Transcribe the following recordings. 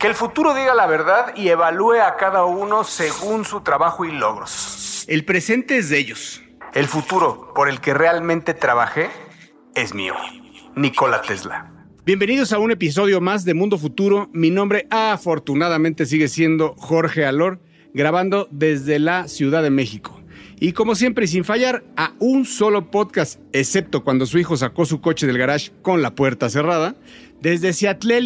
Que el futuro diga la verdad y evalúe a cada uno según su trabajo y logros. El presente es de ellos. El futuro por el que realmente trabajé es mío. Nikola Tesla. Bienvenidos a un episodio más de Mundo Futuro. Mi nombre afortunadamente sigue siendo Jorge Alor, grabando desde la Ciudad de México. Y como siempre y sin fallar, a un solo podcast, excepto cuando su hijo sacó su coche del garage con la puerta cerrada, desde Seattle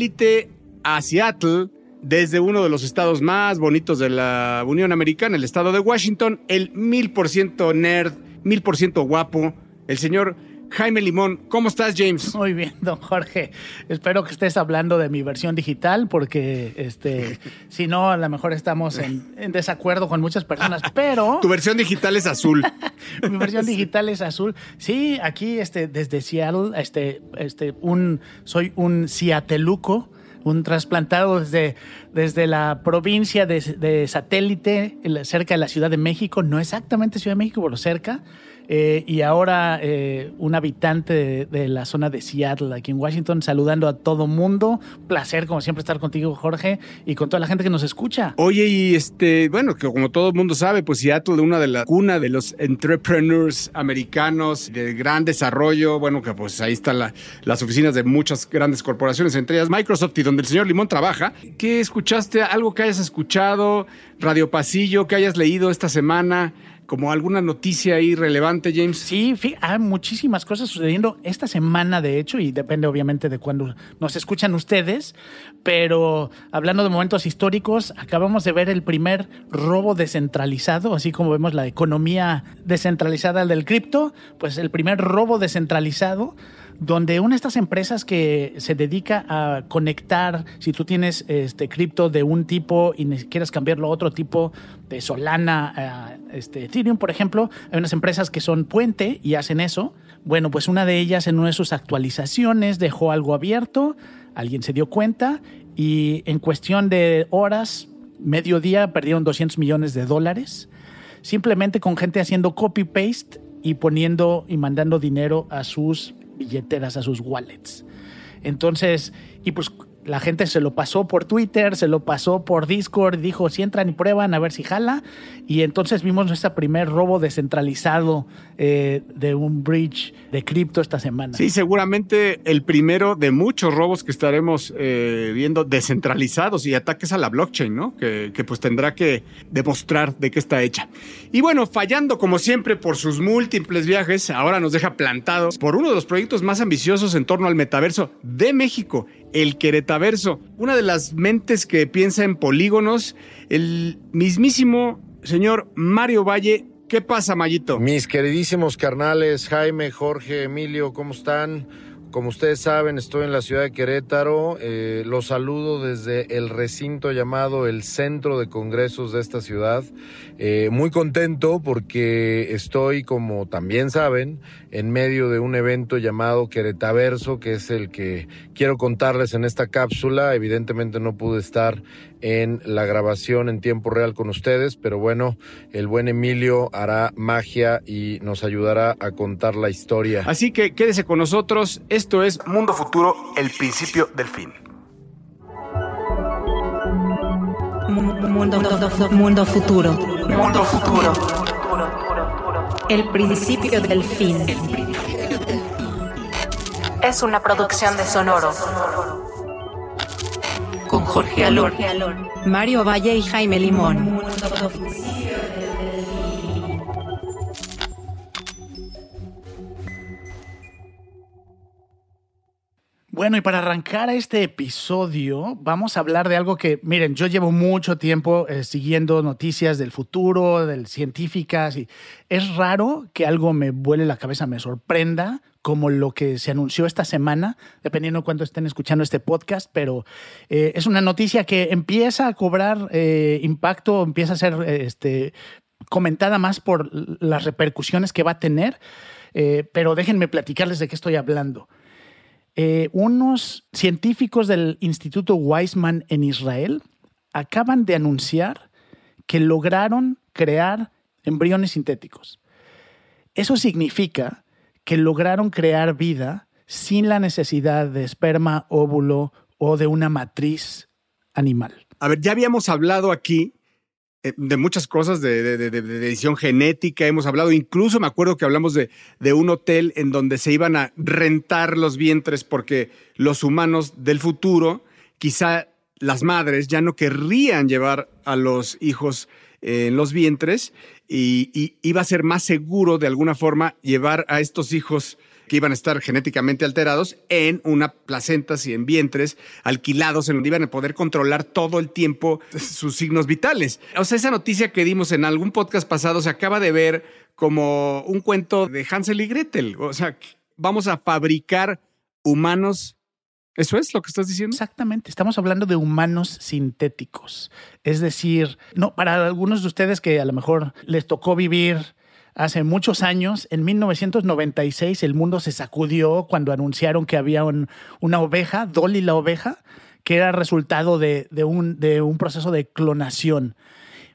a Seattle, desde uno de los estados más bonitos de la Unión Americana, el estado de Washington, el mil por ciento nerd, mil por ciento guapo, el señor Jaime Limón. ¿Cómo estás, James? Muy bien, don Jorge. Espero que estés hablando de mi versión digital, porque este, si no, a lo mejor estamos en, desacuerdo con muchas personas, pero. Tu versión digital es azul. mi versión digital es azul. Sí, aquí este, desde Seattle, este, este, un, soy un ciateluco un trasplantado desde, desde la provincia de, satélite, cerca de la Ciudad de México, no exactamente Ciudad de México, pero cerca, eh, y ahora eh, un habitante de, la zona de Seattle, aquí en Washington, saludando a todo mundo. Placer, como siempre, estar contigo, Jorge, y con toda la gente que nos escucha. Oye, y este, bueno, que como todo el mundo sabe, pues Seattle es una de las cuna de los entrepreneurs americanos de gran desarrollo. Bueno, que pues ahí están las oficinas de muchas grandes corporaciones, entre ellas Microsoft y donde el señor Limón trabaja. ¿Qué escuchaste? ¿Algo que hayas escuchado? Radio Pasillo, que hayas leído esta semana? Como alguna noticia ahí relevante, James? Sí, hay muchísimas cosas sucediendo esta semana, de hecho, y depende obviamente de cuando nos escuchan ustedes, pero hablando de momentos históricos, acabamos de ver el primer robo descentralizado, así como vemos la economía descentralizada del cripto, pues el primer robo descentralizado donde una de estas empresas que se dedica a conectar, si tú tienes este cripto de un tipo y quieres cambiarlo a otro tipo de Solana, a este, Ethereum, por ejemplo, hay unas empresas que son puente y hacen eso. Bueno, pues una de ellas en una de sus actualizaciones dejó algo abierto, alguien se dio cuenta y en cuestión de horas, mediodía, perdieron 200 millones de dólares, simplemente con gente haciendo copy-paste y poniendo y mandando dinero a sus billeteras, a sus wallets. Entonces, y pues la gente se lo pasó por Twitter, se lo pasó por Discord, dijo, si entran y prueban a ver si jala. Y entonces vimos nuestro primer robo descentralizado eh, de un bridge de cripto esta semana. Sí, seguramente el primero de muchos robos que estaremos eh, viendo descentralizados y ataques a la blockchain, ¿no? Que, que pues tendrá que demostrar de qué está hecha. Y bueno, fallando como siempre por sus múltiples viajes, ahora nos deja plantados por uno de los proyectos más ambiciosos en torno al metaverso de México el Queretaverso, una de las mentes que piensa en polígonos, el mismísimo señor Mario Valle. ¿Qué pasa, Mayito? Mis queridísimos carnales, Jaime, Jorge, Emilio, ¿cómo están? Como ustedes saben, estoy en la ciudad de Querétaro. Eh, los saludo desde el recinto llamado el Centro de Congresos de esta ciudad. Eh, muy contento porque estoy, como también saben, en medio de un evento llamado Queretaverso, que es el que quiero contarles en esta cápsula. Evidentemente no pude estar en la grabación en tiempo real con ustedes, pero bueno, el buen Emilio hará magia y nos ayudará a contar la historia. Así que quédese con nosotros, esto es Mundo Futuro, el principio del fin. Mundo, mundo futuro. Mundo futuro. El principio del fin. Es una producción de Sonoro con Jorge Alor, Mario Valle y Jaime Limón. Bueno, y para arrancar este episodio, vamos a hablar de algo que, miren, yo llevo mucho tiempo eh, siguiendo noticias del futuro, del científicas, y es raro que algo me vuele la cabeza, me sorprenda, como lo que se anunció esta semana, dependiendo de cuánto estén escuchando este podcast, pero eh, es una noticia que empieza a cobrar eh, impacto, empieza a ser este, comentada más por las repercusiones que va a tener, pero déjenme platicarles de qué estoy hablando. Eh, unos científicos del Instituto Weizmann en Israel acaban de anunciar que lograron crear embriones sintéticos. Eso significa que lograron crear vida sin la necesidad de esperma, óvulo o de una matriz animal. A ver, ya habíamos hablado aquí eh, de muchas cosas, de, de, edición genética, hemos hablado, incluso me acuerdo que hablamos de, un hotel en donde se iban a rentar los vientres porque los humanos del futuro, quizá las madres ya no querrían llevar a los hijos en los vientres y, iba a ser más seguro de alguna forma llevar a estos hijos que iban a estar genéticamente alterados en una placentas y en vientres alquilados en donde iban a poder controlar todo el tiempo sus signos vitales. O sea, esa noticia que dimos en algún podcast pasado se acaba de ver como un cuento de Hansel y Gretel. O sea, vamos a fabricar humanos ¿Eso es lo que estás diciendo? Exactamente, estamos hablando de humanos sintéticos. Es decir, no, para algunos de ustedes que a lo mejor les tocó vivir hace muchos años, en 1996, el mundo se sacudió cuando anunciaron que había una oveja, Dolly la oveja, que era resultado de, un, de un proceso de clonación.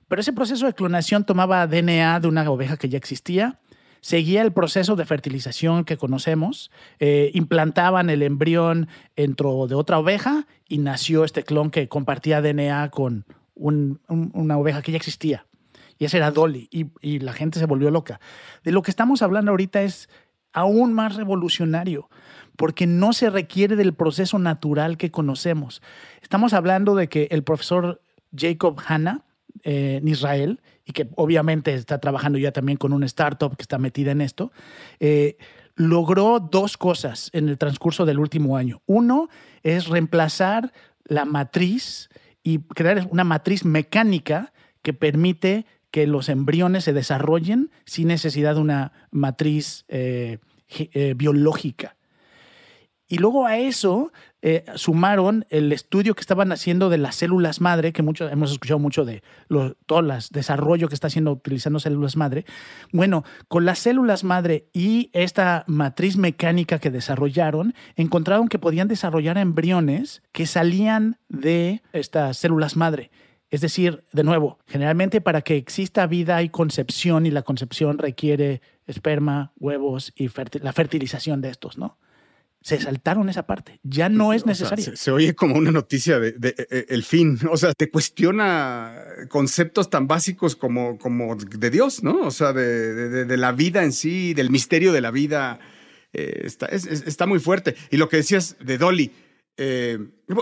Pero ese proceso de clonación tomaba DNA de una oveja que ya existía, seguía el proceso de fertilización que conocemos, eh, implantaban el embrión dentro de otra oveja y nació este clon que compartía DNA con una oveja que ya existía. Y ese era Dolly. Y, la gente se volvió loca. De lo que estamos hablando ahorita es aún más revolucionario porque no se requiere del proceso natural que conocemos. Estamos hablando de que el profesor Jacob Hanna eh, en Israel, y que obviamente está trabajando ya también con una startup que está metida en esto, eh, logró dos cosas en el transcurso del último año. Uno es reemplazar la matriz y crear una matriz mecánica que permite que los embriones se desarrollen sin necesidad de una matriz eh, eh, biológica. Y luego a eso eh, sumaron el estudio que estaban haciendo de las células madre, que mucho, hemos escuchado mucho de todo el desarrollo que está haciendo utilizando células madre. Bueno, con las células madre y esta matriz mecánica que desarrollaron, encontraron que podían desarrollar embriones que salían de estas células madre es decir, de nuevo, generalmente para que exista vida hay concepción y la concepción requiere esperma, huevos y la fertilización de estos, ¿no? Se saltaron esa parte. Ya no es necesario. se, oye como una noticia de, e, e, el fin. O sea, te cuestiona conceptos tan básicos como, como de Dios, ¿no? O sea, de, la vida en sí, del misterio de la vida. Eh, está, está muy fuerte. Y lo que decías de Dolly, eh,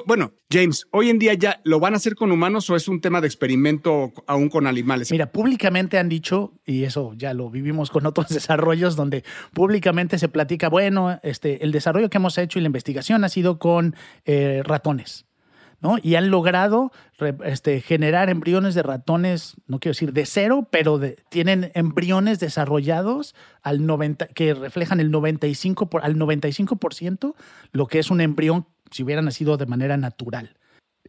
bueno, James, hoy en día ya lo van a hacer con humanos o es un tema de experimento aún con animales. Mira, públicamente han dicho, y eso ya lo vivimos con otros desarrollos, donde públicamente se platica, bueno, este, el desarrollo que hemos hecho y la investigación ha sido con eh, ratones. ¿no? Y han logrado este, generar embriones de ratones, no quiero decir de cero, pero tienen embriones desarrollados al 90, que reflejan el 95 por, al 95% lo que es un embrión si hubiera nacido de manera natural.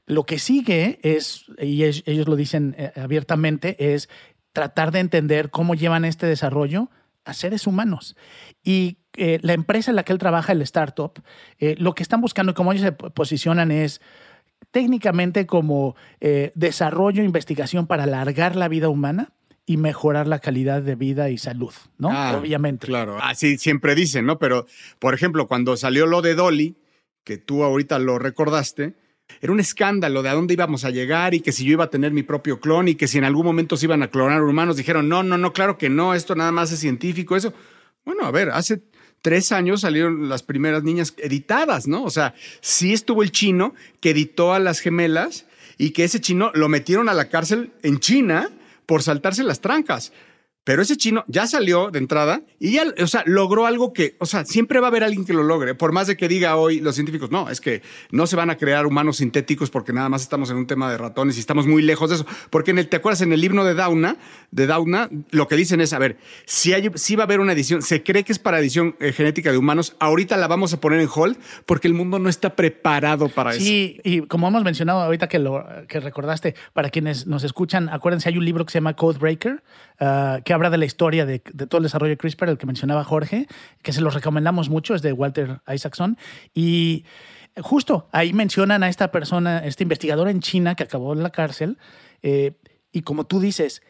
Lo que sigue es, y ellos lo dicen eh, abiertamente, es tratar de entender cómo llevan este desarrollo a seres humanos. Y eh, la empresa en la que él trabaja, el startup, eh, lo que están buscando y cómo ellos se posicionan es técnicamente como desarrollo e investigación para alargar la vida humana y mejorar la calidad de vida y salud, ¿no? Ah, Obviamente. Claro, así siempre dicen, ¿no? Pero, por ejemplo, cuando salió lo de Dolly, que tú ahorita lo recordaste, era un escándalo de a dónde íbamos a llegar y que si yo iba a tener mi propio clon y que si en algún momento se iban a clonar humanos, dijeron, no, no, no, claro que no, esto nada más es científico, eso. Bueno, a ver, hace tres años salieron las primeras niñas editadas, ¿no? O sea, sí estuvo el chino que editó a las gemelas y que ese chino lo metieron a la cárcel en China por saltarse las trancas. Pero ese chino ya salió de entrada y ya, o sea, logró algo que, o sea, siempre va a haber alguien que lo logre. Por más de que diga hoy los científicos, no, es que no se van a crear humanos sintéticos porque nada más estamos en un tema de ratones y estamos muy lejos de eso. Porque en el, ¿te acuerdas? En el himno de Dauna, de Dauna, lo que dicen es, a ver, si, hay, si va a haber una edición, se cree que es para edición eh, genética de humanos, ahorita la vamos a poner en hold porque el mundo no está preparado para eso. Sí, y como hemos mencionado ahorita que lo que recordaste, para quienes nos escuchan, acuérdense, hay un libro que se llama Codebreaker, uh, que habla de la historia de, todo el desarrollo de CRISPR, el que mencionaba Jorge, que se los recomendamos mucho, es de Walter Isaacson. Y justo ahí mencionan a esta persona, este investigador en China que acabó en la cárcel, eh, y como tú dices,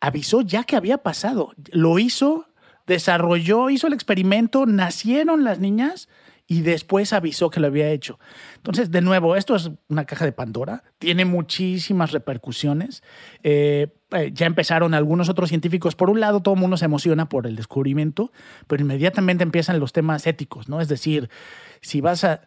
avisó ya que había pasado, lo hizo, desarrolló, hizo el experimento, nacieron las niñas y después avisó que lo había hecho. Entonces, de nuevo, esto es una caja de Pandora, tiene muchísimas repercusiones. Eh, eh, ya empezaron algunos otros científicos. Por un lado, todo el mundo se emociona por el descubrimiento, pero inmediatamente empiezan los temas éticos, ¿no? Es decir, si vas a...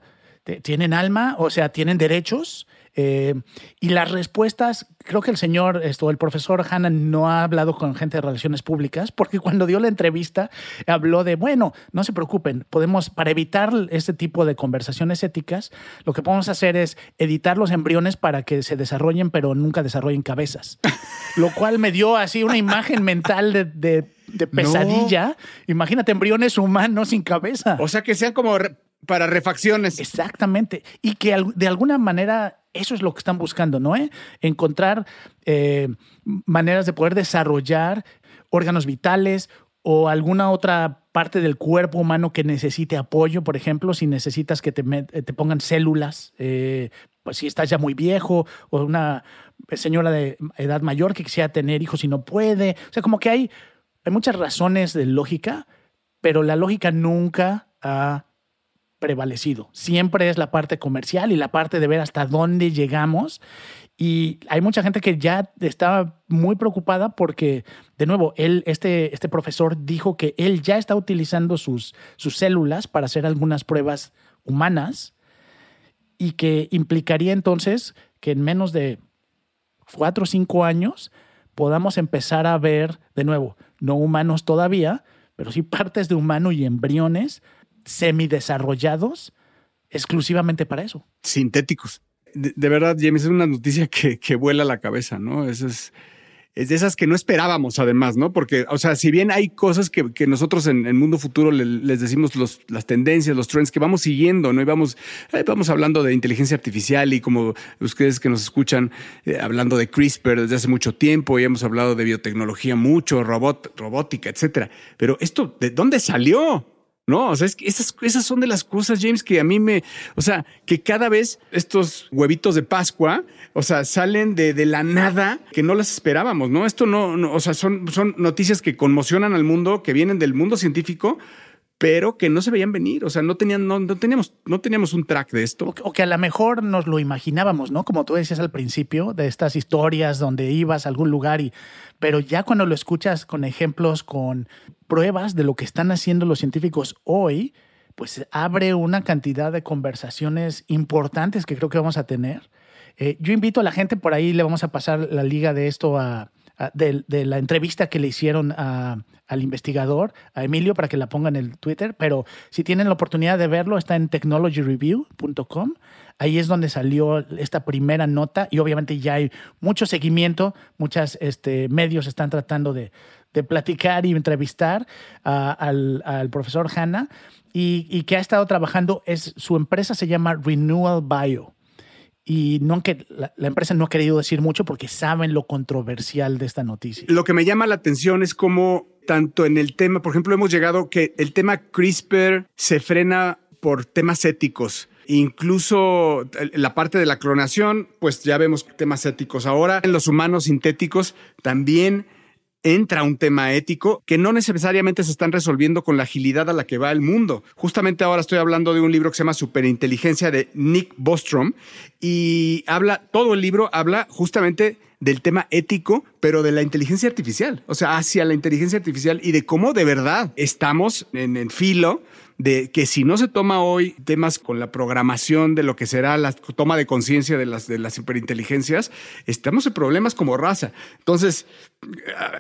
¿Tienen alma? O sea, ¿tienen derechos? Eh, y las respuestas, creo que el señor, esto, el profesor Hanna no ha hablado con gente de relaciones públicas, porque cuando dio la entrevista habló de, bueno, no se preocupen, podemos, para evitar este tipo de conversaciones éticas, lo que podemos hacer es editar los embriones para que se desarrollen, pero nunca desarrollen cabezas. lo cual me dio así una imagen mental de, pesadilla. Imagínate embriones humanos sin cabeza. O sea, que sean como para refacciones. Exactamente. Y que de alguna manera eso es lo que están buscando, ¿no? ¿Eh? Encontrar eh, maneras de poder desarrollar órganos vitales o alguna otra parte del cuerpo humano que necesite apoyo, por ejemplo, si necesitas que te, te pongan células, eh, pues si estás ya muy viejo o una señora de edad mayor que quisiera tener hijos y no puede. O sea, como que hay, hay muchas razones de lógica, pero la lógica nunca ha prevalecido. Siempre es la parte comercial y la parte de ver hasta dónde llegamos. Y hay mucha gente que ya está muy preocupada porque, de nuevo, él, este, este profesor dijo que él ya está utilizando sus, sus células para hacer algunas pruebas humanas y que implicaría entonces que en menos de cuatro o cinco años podamos empezar a ver, de nuevo, no humanos todavía, pero sí partes de humano y embriones semidesarrollados exclusivamente para eso. Sintéticos. De, verdad, James, es una noticia que, que vuela la cabeza, ¿no? Eso es, es de esas que no esperábamos, además, ¿no? Porque, o sea, si bien hay cosas que, que nosotros en el mundo futuro les decimos los, las tendencias, los trends que vamos siguiendo, ¿no? Y vamos, eh, vamos hablando de inteligencia artificial y como ustedes que nos escuchan, eh, hablando de CRISPR desde hace mucho tiempo y hemos hablado de biotecnología mucho, robot, robótica, etcétera. Pero esto, ¿de dónde salió? No, o sea, es que esas, esas son de las cosas, James, que a mí me, o sea, que cada vez estos huevitos de Pascua, o sea, salen de, de la nada que no las esperábamos, ¿no? Esto no, no, o sea, son, son noticias que conmocionan al mundo, que vienen del mundo científico, pero que no se veían venir. O sea, no, tenían, no, teníamos, no teníamos un track de esto. O que, a lo mejor nos lo imaginábamos, ¿no? Como tú decías al principio, de estas historias donde ibas a algún lugar y. Pero ya cuando lo escuchas con ejemplos, con pruebas de lo que están haciendo los científicos hoy, pues abre una cantidad de conversaciones importantes que creo que vamos a tener. Eh, yo invito a la gente, por ahí le vamos a pasar la liga de esto a, de, la entrevista que le hicieron al investigador, a Emilio, para que la pongan en el Twitter, pero si tienen la oportunidad de verlo, está en technologyreview.com. Ahí es donde salió esta primera nota y obviamente ya hay mucho seguimiento, muchos este, medios están tratando de, platicar y entrevistar al, profesor Hanna y, y, que ha estado trabajando, es, su empresa se llama Renewal Bio y no que la, empresa no ha querido decir mucho porque saben lo controversial de esta noticia. Lo que me llama la atención es cómo tanto en el tema, por ejemplo, hemos llegado que el tema CRISPR se frena por temas éticos. Incluso la parte de la clonación, pues ya vemos temas éticos. Ahora en los humanos sintéticos también entra un tema ético que no necesariamente se están resolviendo con la agilidad a la que va el mundo. Justamente ahora estoy hablando de un libro que se llama Superinteligencia de Nick Bostrom y habla, todo el libro habla justamente del tema ético, pero de la inteligencia artificial, o sea, hacia la inteligencia artificial y de cómo de verdad estamos en el filo de que si no se toma hoy temas con la programación de lo que será la toma de conciencia de las, de las superinteligencias, estamos en problemas como raza. Entonces,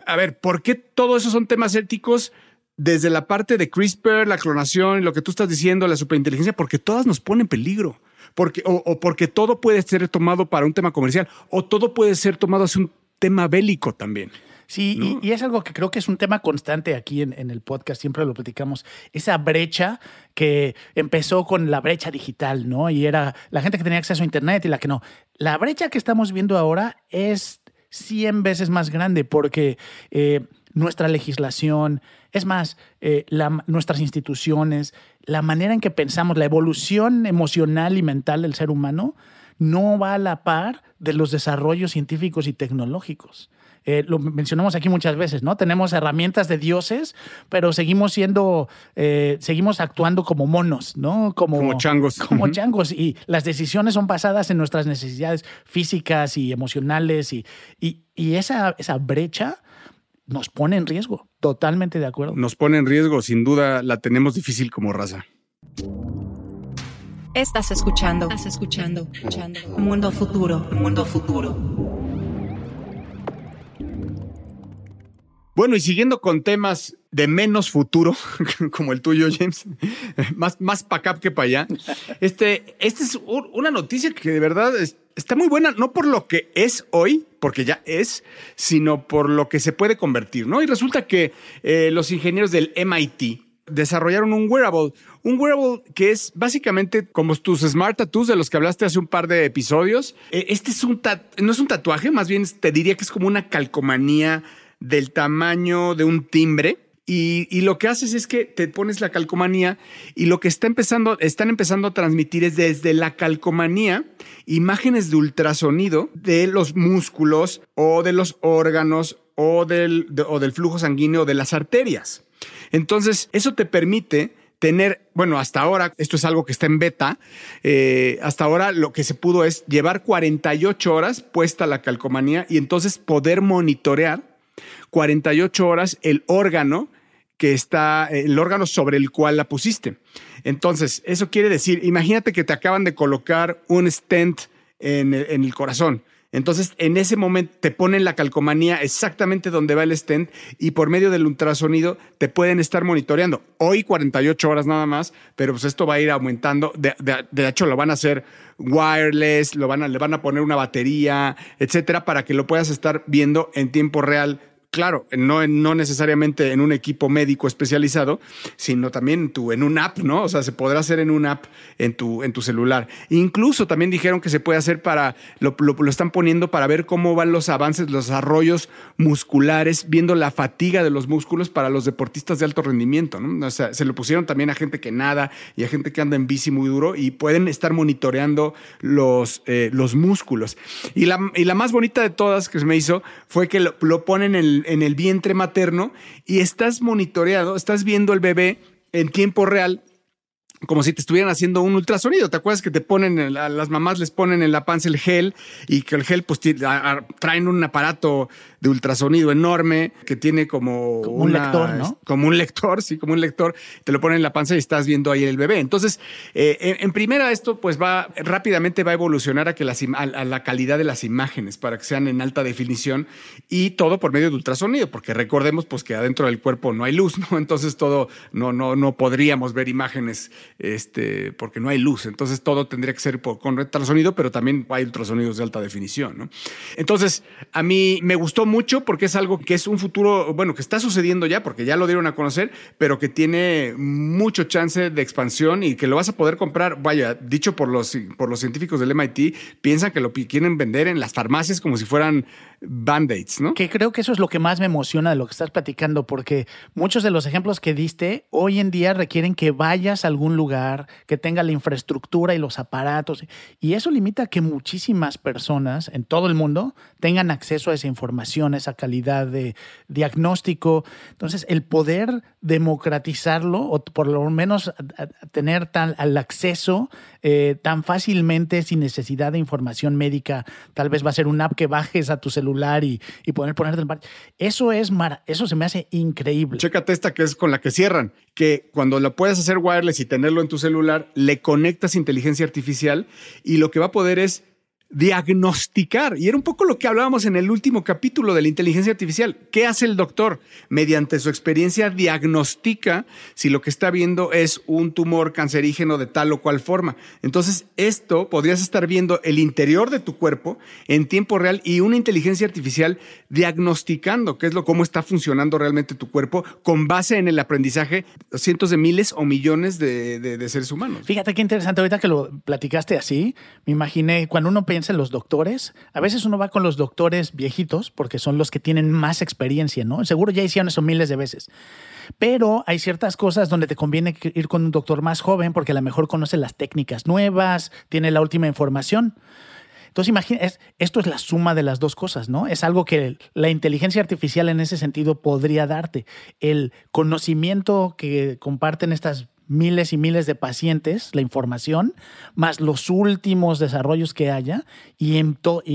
a, ver, ¿por qué todo eso son temas éticos? Desde la parte de CRISPR, la clonación, lo que tú estás diciendo, la superinteligencia, porque todas nos ponen en peligro. Porque, o, o porque todo puede ser tomado para un tema comercial, o todo puede ser tomado hacia un tema bélico también. Sí, y, es algo que creo que es un tema constante aquí en, el podcast, siempre lo platicamos, esa brecha que empezó con la brecha digital, ¿no? Y era la gente que tenía acceso a Internet y la que no. La brecha que estamos viendo ahora es 100 veces más grande porque eh, nuestra legislación, es más, eh, nuestras instituciones, la manera en que pensamos, la evolución emocional y mental del ser humano, no va a la par de los desarrollos científicos y tecnológicos. Eh, lo mencionamos aquí muchas veces, ¿no? Tenemos herramientas de dioses, pero seguimos siendo, eh, seguimos actuando como monos, ¿no? Como, Como changos. Como changos. Y las decisiones son basadas en nuestras necesidades físicas y emocionales. Y, y, y esa, esa brecha nos pone en riesgo. Totalmente de acuerdo. Nos pone en riesgo, sin duda la tenemos difícil como raza. Estás escuchando. Estás escuchando. escuchando. Mundo futuro. Mundo futuro. Bueno, y siguiendo con temas de menos futuro, como el tuyo, James, más, más para acá que para allá, este, esta es un- una noticia que de verdad es- está muy buena, no por lo que es hoy, porque ya es, sino por lo que se puede convertir, ¿no? Y resulta que eh, los ingenieros del MIT desarrollaron un wearable, un wearable que es básicamente como tus smart tattoos de los que hablaste hace un par de episodios. Eh, Este es un no es un tatuaje, más bien te diría que es como una calcomanía del tamaño de un timbre. Y, lo que haces es que te pones la calcomanía y lo que está empezando, están empezando a transmitir es desde la calcomanía imágenes de ultrasonido de los músculos o de los órganos o del, de- o del flujo sanguíneo de las arterias. Entonces, eso te permite tener, bueno, hasta ahora, esto es algo que está en beta, eh, hasta ahora lo que se pudo es llevar 48 horas puesta la calcomanía y entonces poder monitorear 48 horas el órgano que está, el órgano sobre el cual la pusiste. Entonces, eso quiere decir, imagínate que te acaban de colocar un stent en el, en el corazón. Entonces, en ese momento te ponen la calcomanía exactamente donde va el stent y por medio del ultrasonido te pueden estar monitoreando. Hoy 48 horas nada más, pero pues esto va a ir aumentando. De, de- de hecho, lo van a hacer wireless, lo van a, le van a poner una batería, etcétera, para que lo puedas estar viendo en tiempo real Claro, no, no necesariamente en un equipo médico especializado, sino también en, tu, en un app, ¿no? O sea, se podrá hacer en un app en tu, en tu celular. Incluso también dijeron que se puede hacer para, lo, lo- están poniendo para ver cómo van los avances, los desarrollos musculares, viendo la fatiga de los músculos para los deportistas de alto rendimiento, ¿no? O sea, se lo pusieron también a gente que nada y a gente que anda en bici muy duro y pueden estar monitoreando los, eh, los músculos. Y la, y la más bonita de todas que se me hizo fue que lo, lo ponen en en el vientre materno y estás monitoreado, estás viendo el bebé en tiempo real como si te estuvieran haciendo un ultrasonido. ¿Te acuerdas que te ponen, a las mamás les ponen en la panza el gel y que el gel pues ti- a- a- traen un aparato de ultrasonido enorme que tiene como, Como un lector, ¿no? Como un lector, sí, como un lector. Te lo ponen en la panza y estás viendo ahí el bebé. Entonces, eh, en, en primera esto pues va rápidamente va a evolucionar a que las im- a, a la calidad de las imágenes para que sean en alta definición y todo por medio de ultrasonido, porque recordemos pues que adentro del cuerpo no hay luz, ¿no? Entonces todo no no no podríamos ver imágenes este porque no hay luz. Entonces todo tendría que ser por- con ultrasonido, pero también hay ultrasonidos de alta definición, ¿no? Entonces, a mí me gustó mucho porque es algo que es un futuro, bueno, que está sucediendo ya, porque ya lo dieron a conocer, pero que tiene mucho chance de expansión y que lo vas a poder comprar, vaya, dicho por los, por los científicos del MIT, piensan que lo quieren vender en las farmacias como si fueran band-aids, ¿no? Que creo que eso es lo que más me emociona de lo que estás platicando, porque muchos de los ejemplos que diste hoy en día requieren que vayas a algún lugar, que tenga la infraestructura y los aparatos, y eso limita que muchísimas personas en todo el mundo tengan acceso a esa información, a esa calidad de diagnóstico. Entonces, el poder democratizarlo, o por lo menos tener tal, al acceso eh, tan fácilmente sin necesidad de información médica, tal vez va a ser una app que bajes a tu celular y, y poder ponerte en par- Eso es mara- eso se me hace increíble. Chécate esta que es con la que cierran, que cuando lo puedes hacer wireless y en tu celular, le conectas inteligencia artificial y lo que va a poder es diagnosticar. Y era un poco lo que hablábamos en el último capítulo de la inteligencia artificial. ¿Qué hace el doctor? Mediante su experiencia diagnostica si lo que está viendo es un tumor cancerígeno de tal o cual forma. Entonces, esto podrías estar viendo el interior de tu cuerpo en tiempo real y una inteligencia artificial diagnosticando qué es lo cómo está funcionando realmente tu cuerpo con base en el aprendizaje de cientos de miles o millones de, de- de seres humanos. Fíjate qué interesante, ahorita que lo platicaste así, me imaginé, cuando uno piensa los doctores, a veces uno va con los doctores viejitos, porque son los que tienen más experiencia, ¿no? Seguro ya hicieron eso miles de veces. Pero hay ciertas cosas donde te conviene ir con un doctor más joven, porque a lo mejor conoce las técnicas nuevas, tiene la última información. Entonces, imagina, es- esto es la suma de las dos cosas, ¿no? Es algo que la inteligencia artificial en ese sentido podría darte. El conocimiento que comparten estas miles y miles de pacientes, la información, más los últimos desarrollos que haya, y,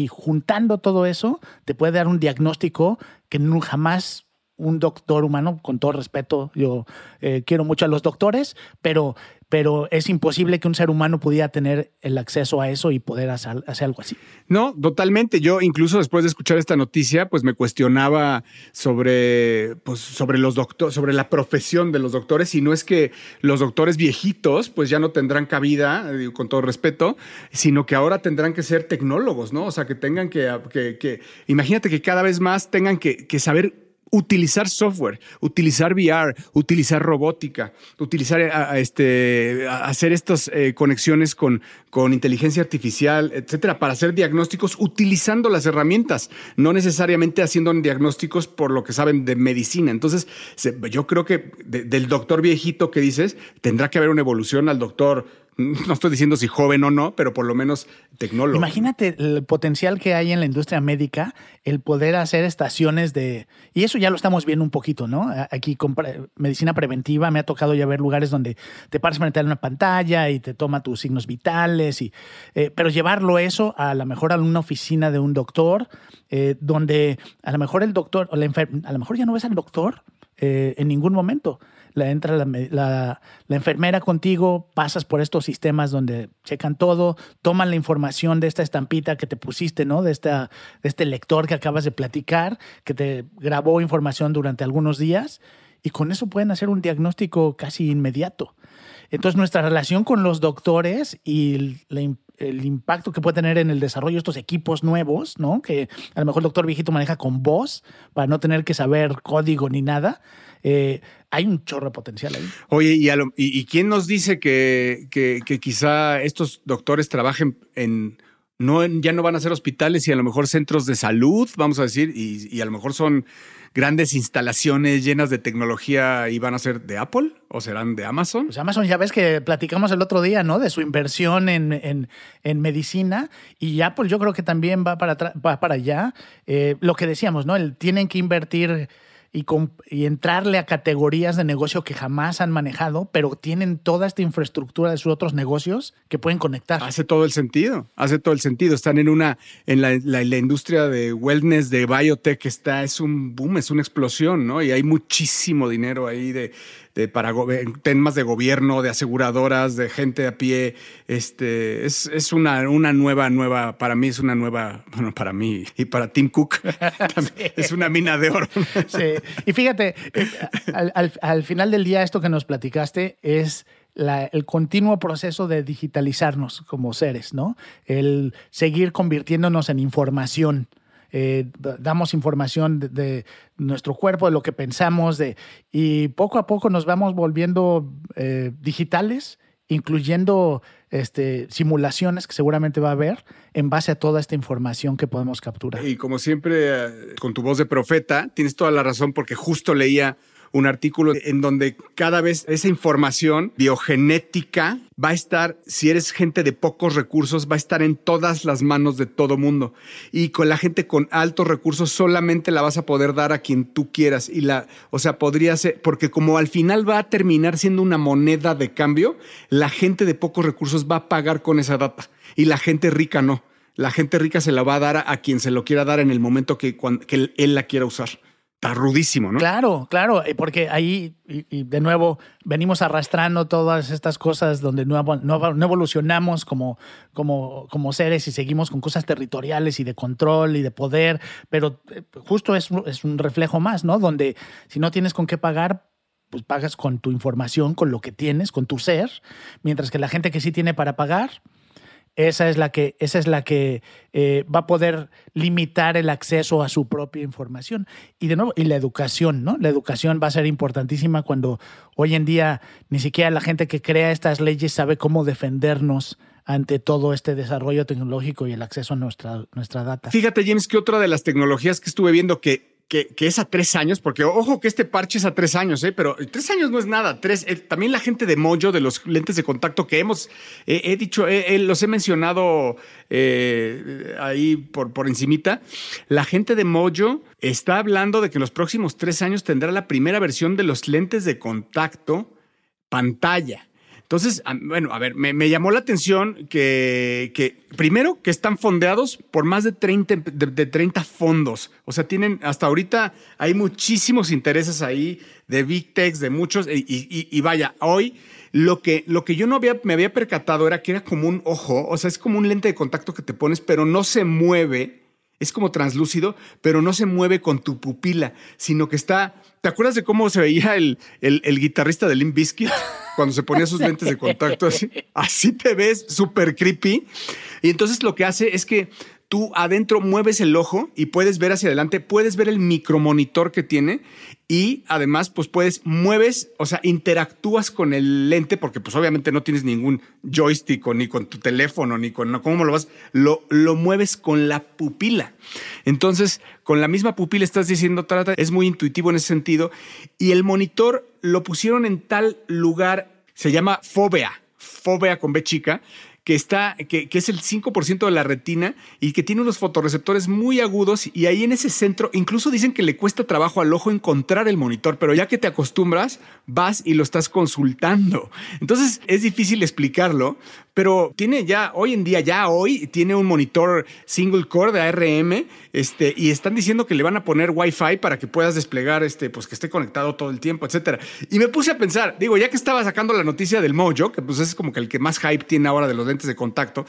juntando todo eso, te puede dar un diagnóstico que nu- jamás un doctor humano, con todo respeto, yo eh, quiero mucho a los doctores, pero, pero es imposible que un ser humano pudiera tener el acceso a eso y poder hacer, hacer algo así. No, totalmente. Yo incluso después de escuchar esta noticia, pues me cuestionaba sobre, pues, sobre los doctores, sobre la profesión de los doctores. Y no es que los doctores viejitos, pues ya no tendrán cabida, con todo respeto, sino que ahora tendrán que ser tecnólogos, ¿no? O sea, que tengan que, que, que imagínate que cada vez más tengan que, que saber utilizar software, utilizar VR, utilizar robótica, utilizar a este, hacer estas eh, conexiones con, con inteligencia artificial, etcétera, para hacer diagnósticos utilizando las herramientas, no necesariamente haciendo diagnósticos por lo que saben de medicina. Entonces, yo creo que de- del doctor viejito que dices, tendrá que haber una evolución al doctor. No estoy diciendo si joven o no, pero por lo menos tecnólogo. Imagínate el potencial que hay en la industria médica, el poder hacer estaciones de... Y eso ya lo estamos viendo un poquito, ¿no? Aquí con medicina preventiva me ha tocado ya ver lugares donde te paras frente a una pantalla y te toma tus signos vitales, y, eh, pero llevarlo eso a lo mejor a una oficina de un doctor, eh, donde a lo mejor el doctor, o la enfer- a lo mejor ya no ves al doctor eh, en ningún momento. La, entra la, me- la- la enfermera contigo, pasas por estos sistemas donde checan todo, toman la información de esta estampita que te pusiste, ¿no? De, esta, de este lector que acabas de platicar, que te grabó información durante algunos días, y con eso pueden hacer un diagnóstico casi inmediato. Entonces, nuestra relación con los doctores y el impacto que puede tener en el desarrollo de estos equipos nuevos, ¿no? Que a lo mejor el doctor viejito maneja con voz para no tener que saber código ni nada. Eh, hay un chorro de potencial ahí. Oye, ¿y, a lo- y- y quién nos dice que, que- que quizá estos doctores trabajen en... No, ya no van a ser hospitales y a lo mejor centros de salud, vamos a decir, y, y a lo mejor son grandes instalaciones llenas de tecnología y van a ser de Apple o serán de Amazon. Pues Amazon, ya ves que platicamos el otro día, ¿no? De su inversión en, en- en medicina y Apple yo creo que también va para, va para allá. Eh, lo que decíamos, ¿no? El, tienen que invertir y, entrarle a categorías de negocio que jamás han manejado, pero tienen toda esta infraestructura de sus otros negocios que pueden conectar. Hace todo el sentido, hace todo el sentido. Están en una, en la industria de wellness, de biotech, está, es un boom, es una explosión, ¿no? Y hay muchísimo dinero ahí de, de para temas de gobierno, de aseguradoras, de gente a pie. Este, es, es una, una nueva, nueva, para mí es una nueva, bueno, para mí y para Tim Cook, también es una mina de oro. Sí. Y fíjate, eh, al, al- al final del día, esto que nos platicaste es la- el continuo proceso de digitalizarnos como seres, ¿no? El seguir convirtiéndonos en información. Eh, damos información de, de nuestro cuerpo, de lo que pensamos, de, y poco a poco nos vamos volviendo eh, digitales, incluyendo este, simulaciones que seguramente va a haber en base a toda esta información que podemos capturar. Y como siempre, eh, con tu voz de profeta, tienes toda la razón porque justo leía un artículo en donde cada vez esa información biogenética va a estar, si eres gente de pocos recursos, va a estar en todas las manos de todo mundo. Y con la gente con altos recursos solamente la vas a poder dar a quien tú quieras. Y la, o sea, podría ser, porque como al final va a terminar siendo una moneda de cambio, la gente de pocos recursos va a pagar con esa data y la gente rica no. La gente rica se la va a dar a, a quien se lo quiera dar en el momento que, cuan- que él la quiera usar. Está rudísimo, ¿no? Claro, claro, eh, porque ahí, de nuevo, venimos arrastrando todas estas cosas donde no, no no evolucionamos como, como, como seres y seguimos con cosas territoriales y de control y de poder, pero eh, justo es, es un reflejo más, ¿no? Donde si no tienes con qué pagar, pues pagas con tu información, con lo que tienes, con tu ser, mientras que la gente que sí tiene para pagar, esa es la que, esa es la que eh, va a poder limitar el acceso a su propia información. Y de nuevo, y la educación, ¿no? La educación va a ser importantísima cuando hoy en día ni siquiera la gente que crea estas leyes sabe cómo defendernos ante todo este desarrollo tecnológico y el acceso a nuestra, nuestra data. Fíjate, James, que otra de las tecnologías que estuve viendo que que, es a tres años, porque ojo que este parche es a tres años, ¿eh? pero tres años no es nada. Tres, también la gente de Mojo, de los lentes de contacto que hemos, he dicho, los he mencionado eh, ahí por, por encimita, la gente de Mojo está hablando de que en los próximos tres años tendrá la primera versión de los lentes de contacto pantalla. Entonces, bueno, a ver, me, llamó la atención que, que, primero, que están fondeados por más de 30, de, de 30 fondos. O sea, tienen, hasta ahorita hay muchísimos intereses ahí de Big Techs, de muchos, y, vaya, hoy lo que, lo que yo no había, me había percatado era que era como un ojo, o sea, es como un lente de contacto que te pones, pero no se mueve. Es como translúcido, pero no se mueve con tu pupila, sino que está. ¿Te acuerdas de cómo se veía el, el, el guitarrista de Limp Bizkit cuando se ponía sus lentes de contacto así? Así te ves, súper creepy. Y entonces lo que hace es que tú adentro mueves el ojo y puedes ver hacia adelante, puedes ver el micromonitor que tiene y además pues puedes, mueves, o sea, interactúas con el lente porque pues obviamente no tienes ningún joystick ni con tu teléfono ni con, no, ¿cómo lo vas? Lo, lo mueves con la pupila. Entonces, con la misma pupila estás diciendo, trata, es muy intuitivo en ese sentido y el monitor lo pusieron en tal lugar, se llama Fobea, Fobea con B chica, que está, que, que es el 5% de la retina y que tiene unos fotorreceptores muy agudos y ahí en ese centro incluso dicen que le cuesta trabajo al ojo encontrar el monitor, pero ya que te acostumbras, vas y lo estás consultando. Entonces es difícil explicarlo, pero tiene ya, hoy en día, ya hoy, tiene un monitor single core de ARM, este, y están diciendo que le van a poner Wi-Fi para que puedas desplegar, este, pues que esté conectado todo el tiempo, etcétera. Y me puse a pensar, digo, ya que estaba sacando la noticia del Mojo, que pues es como que el que más hype tiene ahora de los lentes de contacto,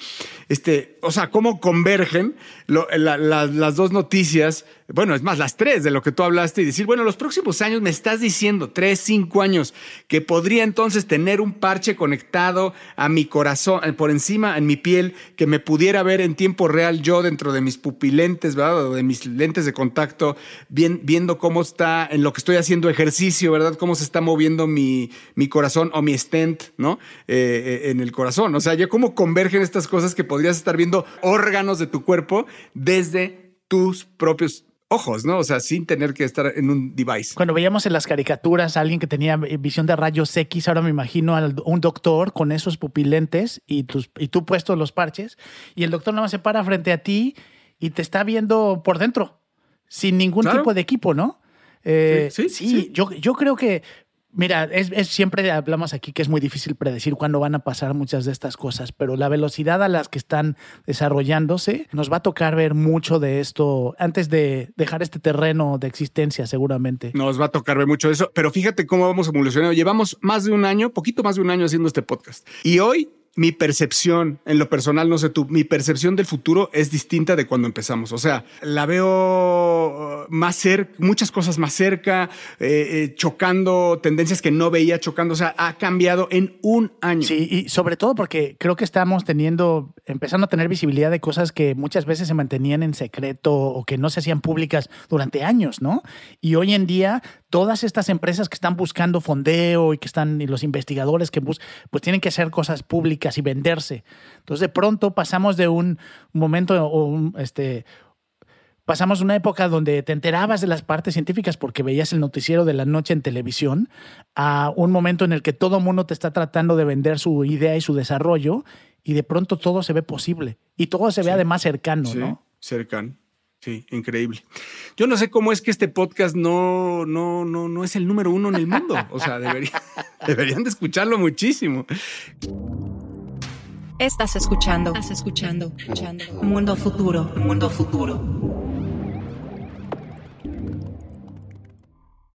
este, o sea, cómo convergen las dos noticias, bueno, es más, las tres de lo que tú hablaste y decir, bueno, los próximos años me estás diciendo, tres, cinco años, que podría entonces tener un parche conectado a mi corazón, eh, por encima, en mi piel, que me pudiera ver en tiempo real yo dentro de mis pupilentes, ¿verdad? O de mis lentes de contacto, bien- viendo cómo está, en lo que estoy haciendo ejercicio, ¿verdad? Cómo se está moviendo mi, mi corazón o mi stent, ¿no? Eh, eh, en el corazón. O sea, ya cómo convergen estas cosas que podrías estar viendo órganos de tu cuerpo desde tus propios ojos, ¿no? O sea, sin tener que estar en un device. Cuando veíamos en las caricaturas a alguien que tenía visión de rayos X, ahora me imagino a un doctor con esos pupilentes y, tus, y tú puestos los parches, y el doctor nada más se para frente a ti y te está viendo por dentro, sin ningún Claro. tipo de equipo, ¿no? Eh, Sí, sí, sí. Yo, yo creo que, mira, es, siempre hablamos aquí que es muy difícil predecir cuándo van a pasar muchas de estas cosas, pero la velocidad a las que están desarrollándose, nos va a tocar ver mucho de esto antes de dejar este terreno de existencia, seguramente. Nos va a tocar ver mucho de eso, pero fíjate cómo vamos evolucionando. Llevamos más de un año, poquito más de un año haciendo este podcast. Y hoy mi percepción, en lo personal, no sé tú, mi percepción del futuro es distinta de cuando empezamos. O sea, la veo uh, más cerca, muchas cosas más cerca, eh, eh, chocando, tendencias que no veía chocando. O sea, ha cambiado en un año. Sí, y sobre todo porque creo que estamos teniendo, empezando a tener visibilidad de cosas que muchas veces se mantenían en secreto o que no se hacían públicas durante años, ¿no? Y hoy en día, todas estas empresas que están buscando fondeo y que están, y los investigadores que buscan, pues tienen que hacer cosas públicas y venderse. Entonces, de pronto pasamos de un momento o un, este, pasamos una época donde te enterabas de las partes científicas porque veías el noticiero de la noche en televisión, a un momento en el que todo mundo te está tratando de vender su idea y su desarrollo, y de pronto todo se ve posible. Y todo se ve Sí. además cercano, Sí, ¿no? cercano. Sí, increíble. Yo no sé cómo es que este podcast no, no, no, no es el número uno en el mundo. O sea, debería- deberían de escucharlo muchísimo. Estás escuchando. Estás escuchando. escuchando. Mundo futuro. Mundo futuro.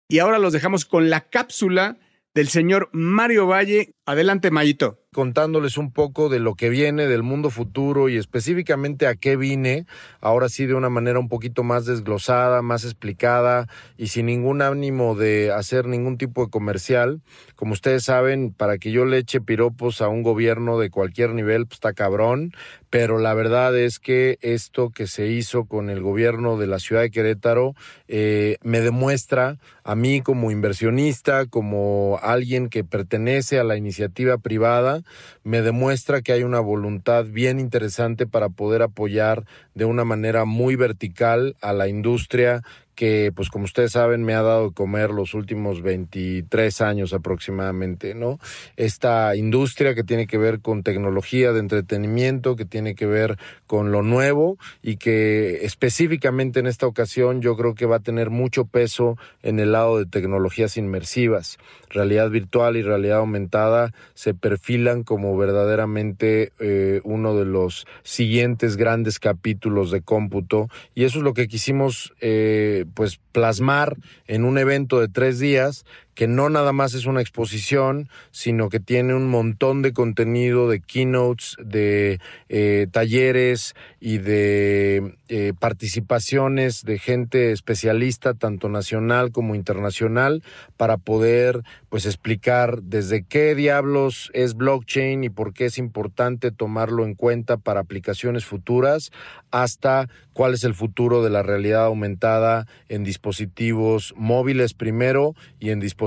Y ahora los dejamos con la cápsula del señor Mario Valle. Adelante, Mayito. Contándoles un poco de lo que viene del mundo futuro y específicamente a qué vine, ahora sí de una manera un poquito más desglosada, más explicada y sin ningún ánimo de hacer ningún tipo de comercial. Como ustedes saben, para que yo le eche piropos a un gobierno de cualquier nivel, pues está cabrón, pero la verdad es que esto que se hizo con el gobierno de la ciudad de Querétaro eh, me demuestra a mí como inversionista, como alguien que pertenece a la iniciativa privada, me demuestra que hay una voluntad bien interesante para poder apoyar de una manera muy vertical a la industria que pues como ustedes saben me ha dado de comer los últimos 23 años aproximadamente, ¿no? Esta industria que tiene que ver con tecnología de entretenimiento, que tiene que ver con lo nuevo y que específicamente en esta ocasión yo creo que va a tener mucho peso en el lado de tecnologías inmersivas. Realidad virtual y realidad aumentada se perfilan como verdaderamente eh, uno de los siguientes grandes capítulos de cómputo y eso es lo que quisimos eh, pues plasmar en un evento de tres días que no nada más es una exposición, sino que tiene un montón de contenido, de keynotes, de eh, talleres y de eh, participaciones de gente especialista, tanto nacional como internacional, para poder pues explicar desde qué diablos es blockchain y por qué es importante tomarlo en cuenta para aplicaciones futuras, hasta cuál es el futuro de la realidad aumentada en dispositivos móviles primero y en dispositivos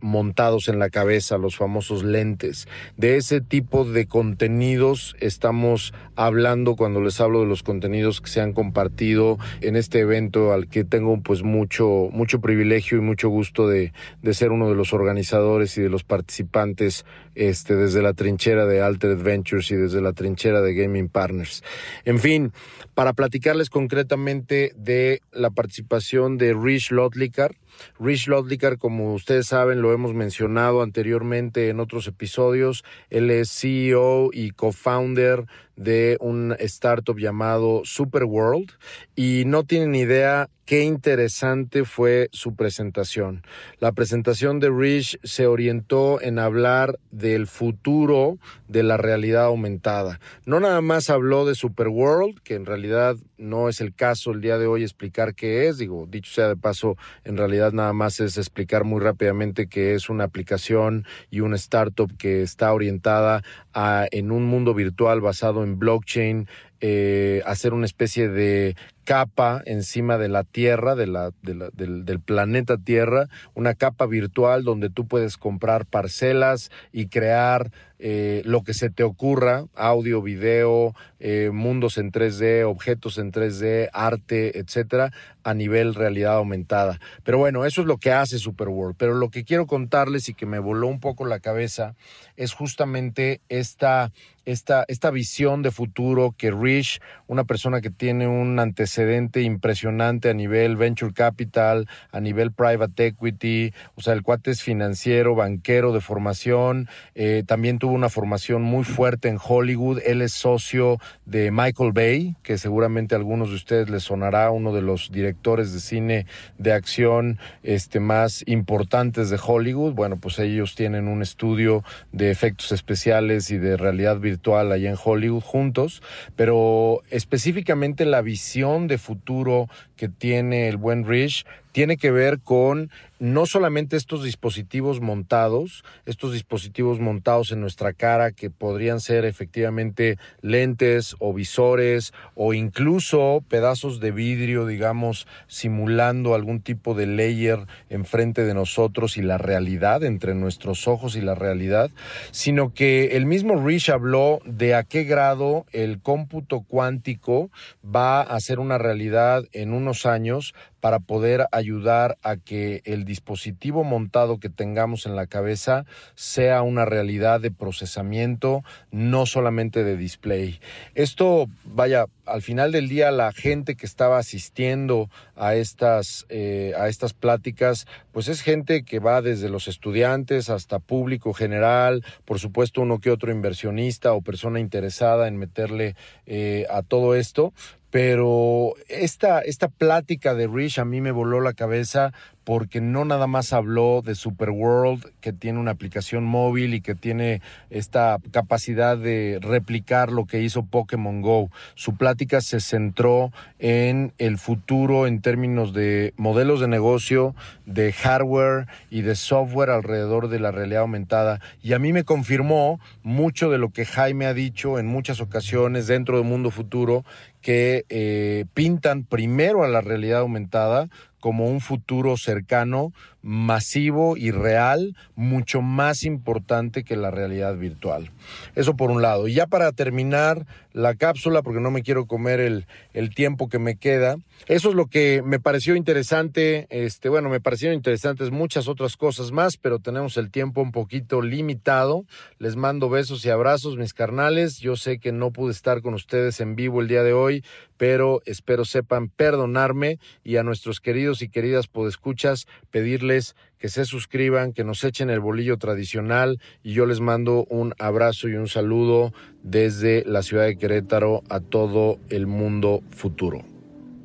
montados en la cabeza, los famosos lentes. De ese tipo de contenidos estamos hablando cuando les hablo de los contenidos que se han compartido en este evento al que tengo pues mucho, mucho privilegio y mucho gusto de, de ser uno de los organizadores y de los participantes este, desde la trinchera de Altered Ventures y desde la trinchera de Gaming Partners. En fin, para platicarles concretamente de la participación de Rich Lotlikar. Rich Lotlikar, como ustedes saben, lo hemos mencionado anteriormente en otros episodios. Él es CEO y co-founder de un startup llamado Superworld y no tienen idea qué interesante fue su presentación. La presentación de Rich se orientó en hablar del futuro de la realidad aumentada. No nada más habló de Superworld, que en realidad no es el caso el día de hoy explicar qué es, digo, dicho sea de paso, en realidad nada más es explicar muy rápidamente que es una aplicación y una startup que está orientada a en un mundo virtual basado en blockchain, eh, hacer una especie de capa encima de la Tierra, del, del, planeta Tierra, una capa virtual donde tú puedes comprar parcelas y crear eh, lo que se te ocurra, audio, video, eh, mundos en 3D, objetos en 3D, arte, etcétera, a nivel realidad aumentada. Pero bueno, eso es lo que hace Superworld. Pero lo que quiero contarles y que me voló un poco la cabeza es justamente esta, esta, esta visión de futuro que Rich, una persona que tiene un antecedente impresionante a nivel venture capital, a nivel private equity, o sea, el cuate es financiero, banquero de formación, eh, también tuvo una formación muy fuerte en Hollywood, él es socio de Michael Bay, que seguramente a algunos de ustedes les sonará, uno de los directores de cine de acción este, más importantes de Hollywood. Bueno, pues ellos tienen un estudio de efectos especiales y de realidad virtual allá en Hollywood juntos, pero específicamente la visión de futuro que tiene el buen Rich tiene que ver con no solamente estos dispositivos montados, estos dispositivos montados en nuestra cara que podrían ser efectivamente lentes o visores o incluso pedazos de vidrio, digamos, simulando algún tipo de layer enfrente de nosotros y la realidad entre nuestros ojos y la realidad, sino que el mismo Rich habló de a qué grado el cómputo cuántico va a ser una realidad en unos años para poder ayudar a que el dispositivo montado que tengamos en la cabeza sea una realidad de procesamiento, no solamente de display. Esto, vaya, al final del día la gente que estaba asistiendo a estas, eh, a estas pláticas, pues es gente que va desde los estudiantes hasta público general, por supuesto uno que otro inversionista o persona interesada en meterle eh, a todo esto, pero esta, esta plática de Rich a mí me voló la cabeza porque no nada más habló de Superworld, que tiene una aplicación móvil y que tiene esta capacidad de replicar lo que hizo Pokémon Go. Su plática se centró en el futuro en términos de modelos de negocio, de hardware y de software alrededor de la realidad aumentada. Y a mí me confirmó mucho de lo que Jaime ha dicho en muchas ocasiones dentro del mundo futuro, que eh, pintan primero a la realidad aumentada como un futuro cercano masivo y real, mucho más importante que la realidad virtual. Eso por un lado. Y ya para terminar la cápsula, porque no me quiero comer el, tiempo que me queda, eso es lo que me pareció interesante. Este, bueno, me parecieron interesantes muchas otras cosas más, pero tenemos el tiempo un poquito limitado. Les mando besos y abrazos, mis carnales. Yo sé que no pude estar con ustedes en vivo el día de hoy, pero espero sepan perdonarme y a nuestros queridos y queridas podescuchas pedirles que se suscriban, que nos echen el bolillo tradicional y yo les mando un abrazo y un saludo desde la ciudad de Querétaro a todo el mundo futuro.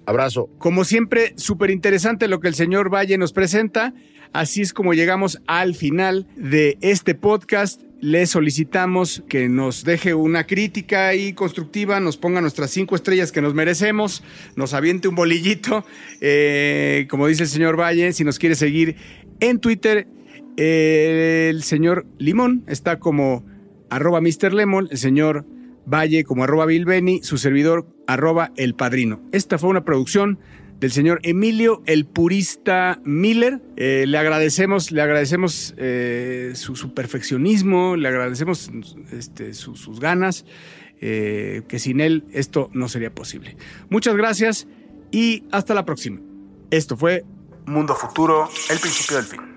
Abrazo. Como siempre, súper interesante lo que el señor Valle nos presenta. Así es como llegamos al final de este podcast. Le solicitamos que nos deje una crítica y constructiva, nos ponga nuestras cinco estrellas que nos merecemos, nos aviente un bolillito. Eh, como dice el señor Valle, si nos quiere seguir en Twitter, eh, el señor Limón está como arroba Mr. Lemon, el señor Valle como arroba Bilbeni, su servidor arroba El Padrino. Esta fue una producción del señor Emilio el Purista Miller. Eh, le agradecemos, le agradecemos eh, su, perfeccionismo, le agradecemos este, su, sus ganas, eh, que sin él esto no sería posible. Muchas gracias y hasta la próxima. Esto fue Mundo Futuro, el principio del fin.